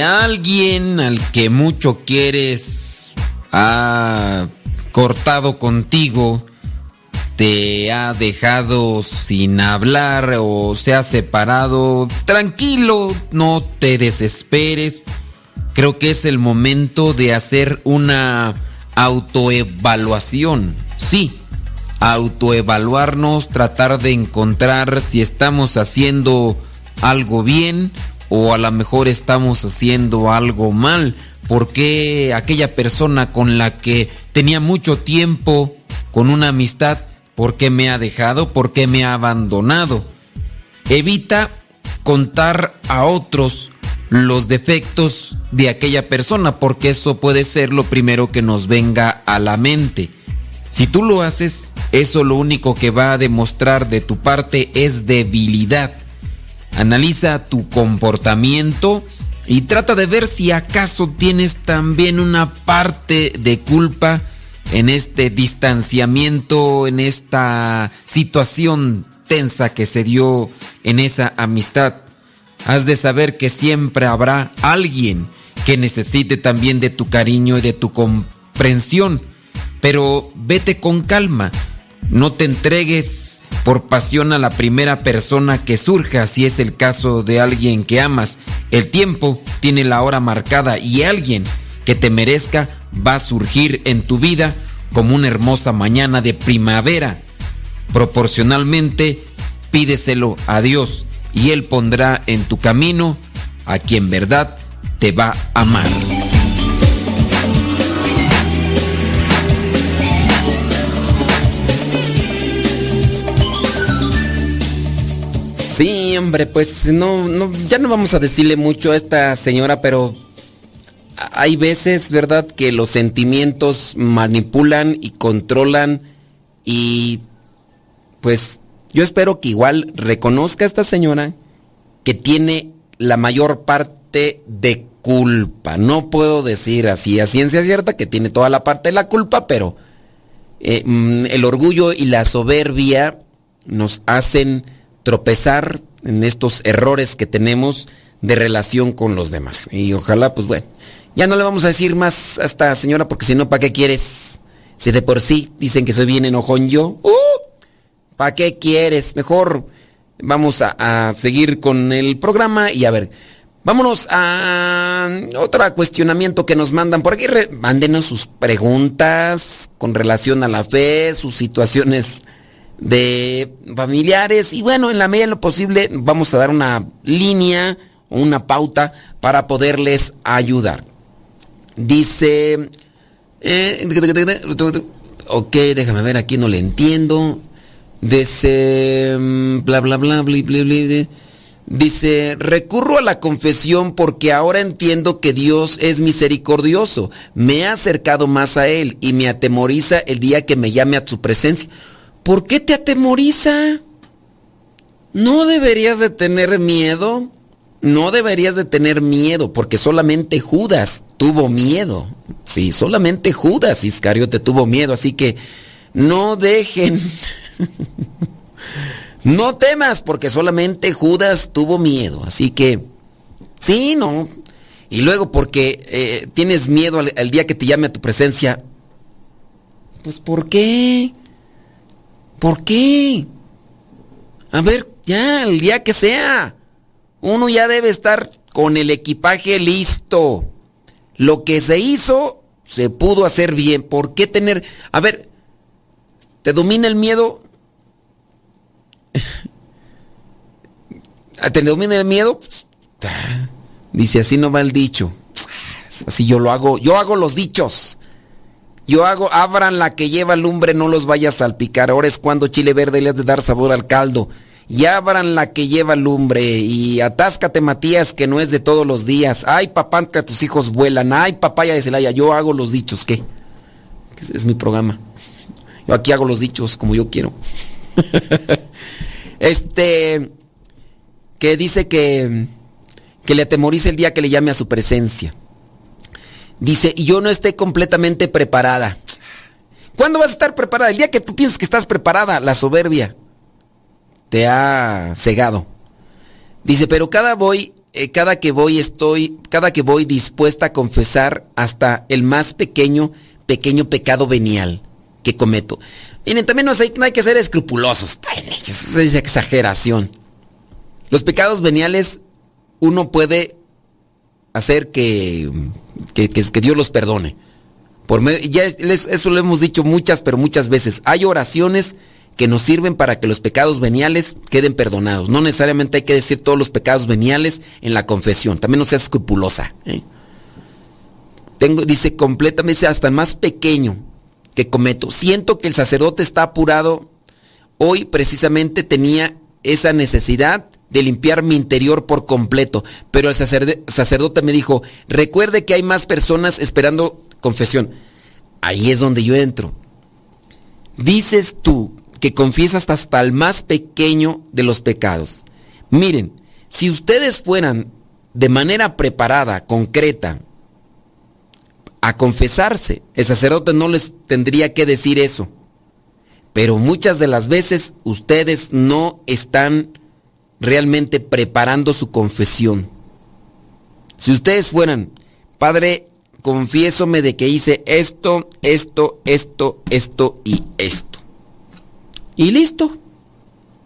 Alguien al que mucho quieres ha cortado contigo, te ha dejado sin hablar o se ha separado, tranquilo, no te desesperes. Creo que es el momento de hacer una autoevaluación. Sí, autoevaluarnos, tratar de encontrar si estamos haciendo algo bien o a lo mejor estamos haciendo algo mal. porque aquella persona con la que tenía mucho tiempo con una amistad, por qué me ha dejado? ¿Por qué me ha abandonado? Evita contar a otros los defectos de aquella persona, porque eso puede ser lo primero que nos venga a la mente. Si tú lo haces, eso lo único que va a demostrar de tu parte es debilidad. Analiza tu comportamiento y trata de ver si acaso tienes también una parte de culpa en este distanciamiento, en esta situación tensa que se dio en esa amistad. Has de saber que siempre habrá alguien que necesite también de tu cariño y de tu comprensión, pero vete con calma, no te entregues por pasión a la primera persona que surja si es el caso de alguien que amas. El tiempo tiene la hora marcada y alguien que te merezca va a surgir en tu vida como una hermosa mañana de primavera. Proporcionalmente, pídeselo a Dios y Él pondrá en tu camino a quien verdad te va a amar. Hombre, pues no, no, ya no vamos a decirle mucho a esta señora, pero hay veces, ¿verdad?, que los sentimientos manipulan y controlan y pues yo espero que igual reconozca esta señora que tiene la mayor parte de culpa. No puedo decir así a ciencia cierta que tiene toda la parte de la culpa, pero eh, mm, el orgullo y la soberbia nos hacen tropezar en estos errores que tenemos de relación con los demás. Y ojalá, pues bueno, ya no le vamos a decir más a esta señora porque si no, ¿para qué quieres? Si de por sí dicen que soy bien enojón yo, ¡uh! ¿para qué quieres? Mejor vamos a, a, seguir con el programa y a ver, vámonos a otro cuestionamiento que nos mandan por aquí. Mándenos sus preguntas con relación a la fe, sus situaciones de familiares y bueno, en la medida de lo posible vamos a dar una línea o una pauta para poderles ayudar. Dice... Eh, ok, déjame ver, aquí no le entiendo. Dice... Bla, bla, bla, bla, bla, bla. Dice, recurro a la confesión porque ahora entiendo que Dios es misericordioso. Me he acercado más a Él y me atemoriza el día que me llame a su presencia. ¿Por qué te atemoriza? ¿No deberías de tener miedo? No deberías de tener miedo porque solamente Judas tuvo miedo. Sí, solamente Judas Iscariote tuvo miedo, así que no dejen. no temas porque solamente Judas tuvo miedo, así que sí, no. Y luego porque eh, tienes miedo al, al día que te llame a tu presencia. Pues ¿por qué? ¿Por qué? A ver, ya, el día que sea. Uno ya debe estar con el equipaje listo. Lo que se hizo, se pudo hacer bien. ¿Por qué tener... A ver, ¿te domina el miedo? ¿Te domina el miedo? Dice, así no va el dicho. Así yo lo hago. Yo hago los dichos. Yo hago, abran la que lleva lumbre, no los vaya a salpicar. Ahora es cuando chile verde le has de dar sabor al caldo. Y abran la que lleva lumbre. Y atáscate, Matías, que no es de todos los días. Ay, papá, que tus hijos vuelan. Ay, papaya de Celaya, yo hago los dichos. ¿Qué? Es, mi programa. Yo aquí hago los dichos como yo quiero. este. Que dice que. Que le atemorice el día que le llame a su presencia. Dice, y yo no esté completamente preparada. ¿Cuándo vas a estar preparada? El día que tú piensas que estás preparada, la soberbia te ha cegado. Dice, pero cada voy, eh, cada que voy estoy, cada que voy dispuesta a confesar hasta el más pequeño, pequeño pecado venial que cometo. Miren, también no hay, no hay que ser escrupulosos. Eso es exageración. Los pecados veniales uno puede hacer que, que, que Dios los perdone. Por ya eso lo hemos dicho muchas, pero muchas veces. Hay oraciones que nos sirven para que los pecados veniales queden perdonados. No necesariamente hay que decir todos los pecados veniales en la confesión. También no seas escrupulosa. ¿eh? Tengo, dice completamente hasta el más pequeño que cometo. Siento que el sacerdote está apurado. Hoy precisamente tenía esa necesidad de limpiar mi interior por completo. Pero el sacerdote me dijo, recuerde que hay más personas esperando confesión. Ahí es donde yo entro. Dices tú que confiesas hasta el más pequeño de los pecados. Miren, si ustedes fueran de manera preparada, concreta, a confesarse, el sacerdote no les tendría que decir eso. Pero muchas de las veces ustedes no están realmente preparando su confesión. Si ustedes fueran, Padre, confiésome de que hice esto, esto, esto, esto y esto. Y listo.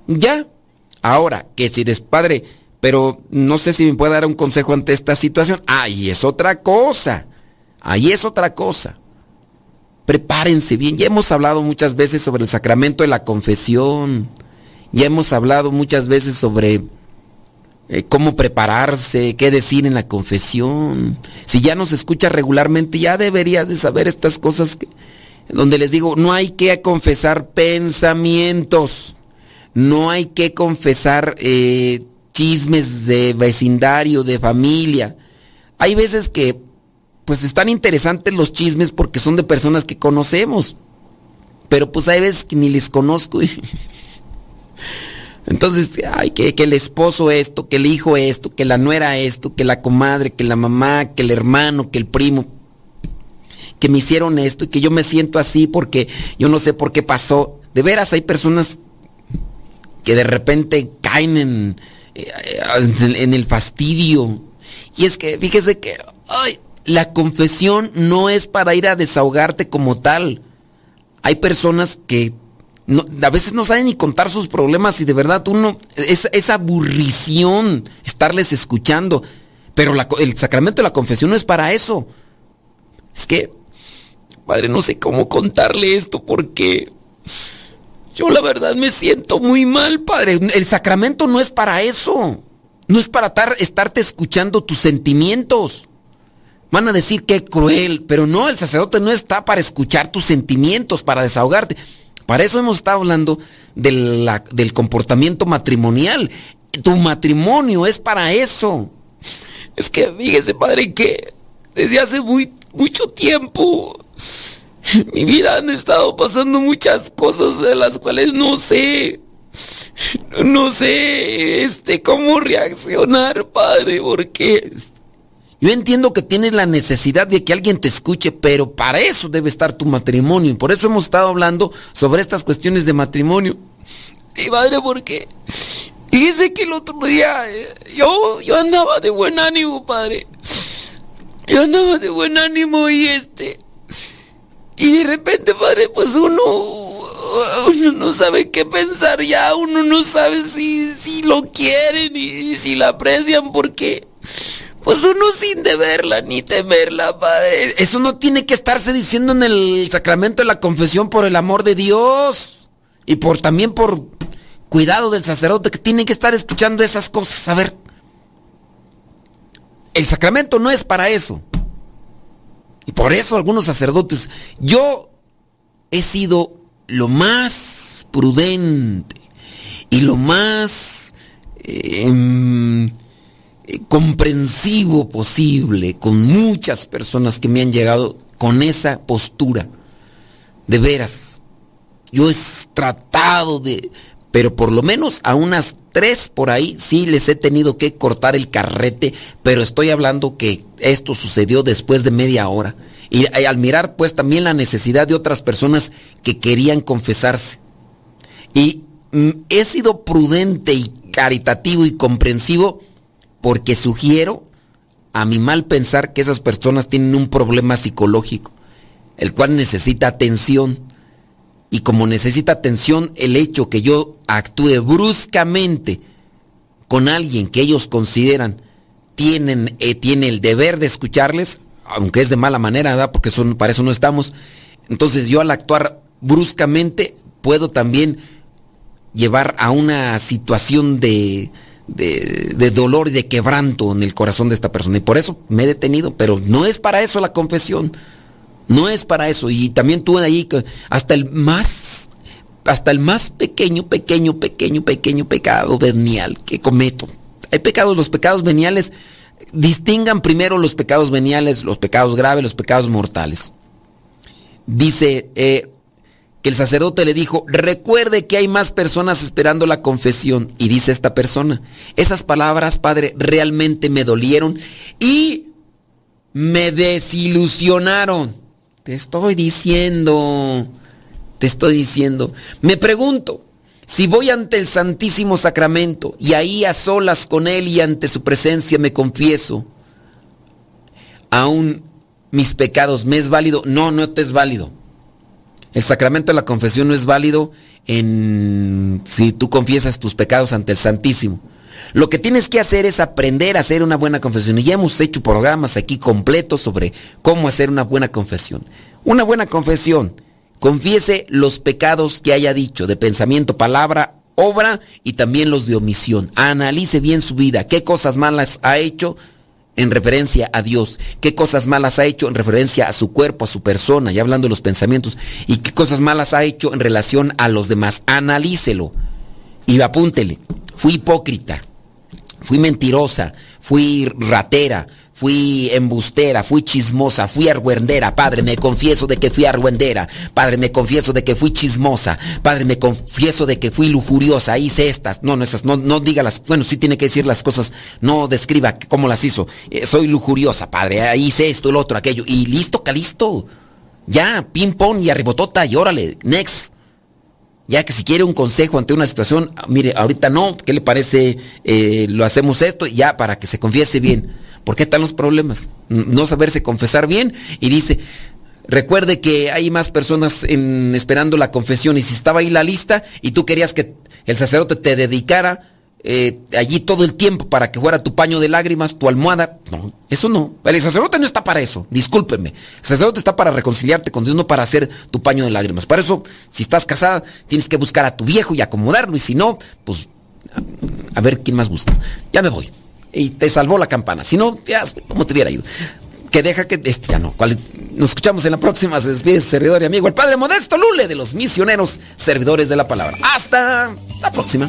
Ya. Ahora, que si eres padre, pero no sé si me puede dar un consejo ante esta situación. Ahí es otra cosa. Ahí es otra cosa. Prepárense bien. Ya hemos hablado muchas veces sobre el sacramento de la confesión. Ya hemos hablado muchas veces sobre eh, cómo prepararse, qué decir en la confesión. Si ya nos escucha regularmente, ya deberías de saber estas cosas que, donde les digo, no hay que confesar pensamientos, no hay que confesar eh, chismes de vecindario, de familia. Hay veces que pues están interesantes los chismes porque son de personas que conocemos, pero pues hay veces que ni les conozco. Entonces, ay, que, el esposo esto, que el hijo esto, que la nuera esto, que la comadre, que la mamá, que el hermano, que el primo que me hicieron esto y que yo me siento así porque yo no sé por qué pasó. De veras hay personas que de repente caen en, eh, en, el fastidio. Y es que, fíjese que ay, la confesión no es para ir a desahogarte como tal. Hay personas que a veces no saben ni contar sus problemas y de verdad uno, es, aburrición estarles escuchando. Pero el sacramento de la confesión no es para eso. Es que Padre, no sé cómo contarle esto porque yo la verdad me siento muy mal, Padre. El sacramento no es para eso. No es para estar, estarte escuchando tus sentimientos. Van a decir que cruel, pero no, el sacerdote no está para escuchar tus sentimientos, para desahogarte. Para eso hemos estado hablando del comportamiento matrimonial. Tu matrimonio es para eso. Es que fíjese, padre, que desde hace muy, mucho tiempo mi vida han estado pasando muchas cosas de las cuales no sé. No sé, este, cómo reaccionar, padre, porque yo entiendo que tienes la necesidad de que alguien te escuche, pero para eso debe estar tu matrimonio. Y por eso hemos estado hablando sobre estas cuestiones de matrimonio. Y padre, porque fíjese que el otro día eh, yo, yo andaba de buen ánimo, padre. Yo andaba de buen ánimo y este y de repente, padre, pues uno, no sabe qué pensar ya, uno no sabe si, si lo quieren y, si la aprecian porque... Pues uno sin deberla ni temerla, padre. Eso no tiene que estarse diciendo en el sacramento de la confesión por el amor de Dios. Y por también por cuidado del sacerdote que tiene que estar escuchando esas cosas. A ver. El sacramento no es para eso. Y por eso algunos sacerdotes, yo he sido lo más prudente y lo más em, comprensivo posible con muchas personas que me han llegado con esa postura. De veras, yo he tratado de, pero por lo menos a unas tres por ahí sí les he tenido que cortar el carrete, pero estoy hablando que esto sucedió después de media hora. Y, y al mirar pues también la necesidad de otras personas que querían confesarse. Y mm, he sido prudente y caritativo y comprensivo porque sugiero a mi mal pensar que esas personas tienen un problema psicológico, el cual necesita atención. Y como necesita atención, el hecho que yo actúe bruscamente con alguien que ellos consideran tienen, eh, tiene el deber de escucharles, aunque es de mala manera, ¿verdad? porque son, para eso no estamos. Entonces yo al actuar bruscamente puedo también llevar a una situación de, de, de, dolor y de quebranto en el corazón de esta persona. Y por eso me he detenido, pero no es para eso la confesión. No es para eso. Y también tú ahí, hasta el más, hasta el más pequeño, pequeño, pequeño, pequeño pecado venial que cometo. Hay pecados, los pecados veniales, distingan primero los pecados veniales, los pecados graves, los pecados mortales. Dice, eh, que el sacerdote le dijo, recuerde que hay más personas esperando la confesión. Y dice esta persona, esas palabras, Padre, realmente me dolieron y me desilusionaron. Te estoy diciendo, te estoy diciendo. Me pregunto, si voy ante el Santísimo Sacramento y ahí a solas con Él y ante su presencia me confieso, aún mis pecados, ¿me es válido? No, no te es válido. El sacramento de la confesión no es válido en si tú confiesas tus pecados ante el Santísimo. Lo que tienes que hacer es aprender a hacer una buena confesión. Y ya hemos hecho programas aquí completos sobre cómo hacer una buena confesión. Una buena confesión. Confiese los pecados que haya dicho, de pensamiento, palabra, obra y también los de omisión. Analice bien su vida, qué cosas malas ha hecho, en referencia a Dios, qué cosas malas ha hecho en referencia a su cuerpo, a su persona, y hablando de los pensamientos, y qué cosas malas ha hecho en relación a los demás. Analícelo y apúntele. Fui hipócrita, fui mentirosa, fui ratera, fui embustera, fui chismosa, fui argüendera. Padre, me confieso de que fui argüendera. Padre, me confieso de que fui chismosa. Padre, me confieso de que fui lujuriosa. Hice estas. No, no esas. No, no diga las. Bueno, sí tiene que decir las cosas. No describa cómo las hizo. Eh, soy lujuriosa, padre. Hice esto, el otro, aquello. Y listo, calisto. Ya, ping pong y arribotota y órale. Next. Ya que si quiere un consejo ante una situación, mire, ahorita no, ¿qué le parece? Eh, lo hacemos esto ya para que se confiese bien. ¿Por qué están los problemas? No saberse confesar bien y dice, recuerde que hay más personas en, esperando la confesión y si estaba ahí la lista y tú querías que el sacerdote te dedicara eh, allí todo el tiempo para que fuera tu paño de lágrimas, tu almohada, no, eso no. El sacerdote no está para eso, discúlpeme. El sacerdote está para reconciliarte con Dios, no para hacer tu paño de lágrimas. Para eso, si estás casada, tienes que buscar a tu viejo y acomodarlo y si no, pues a, a ver quién más buscas. Ya me voy y te salvó la campana. Si no, ya, ¿cómo te hubiera ido? Que deja que. Este, ya no. Nos escuchamos en la próxima. Se despide servidor y amigo, el Padre Modesto Lule de los misioneros servidores de la palabra. Hasta la próxima.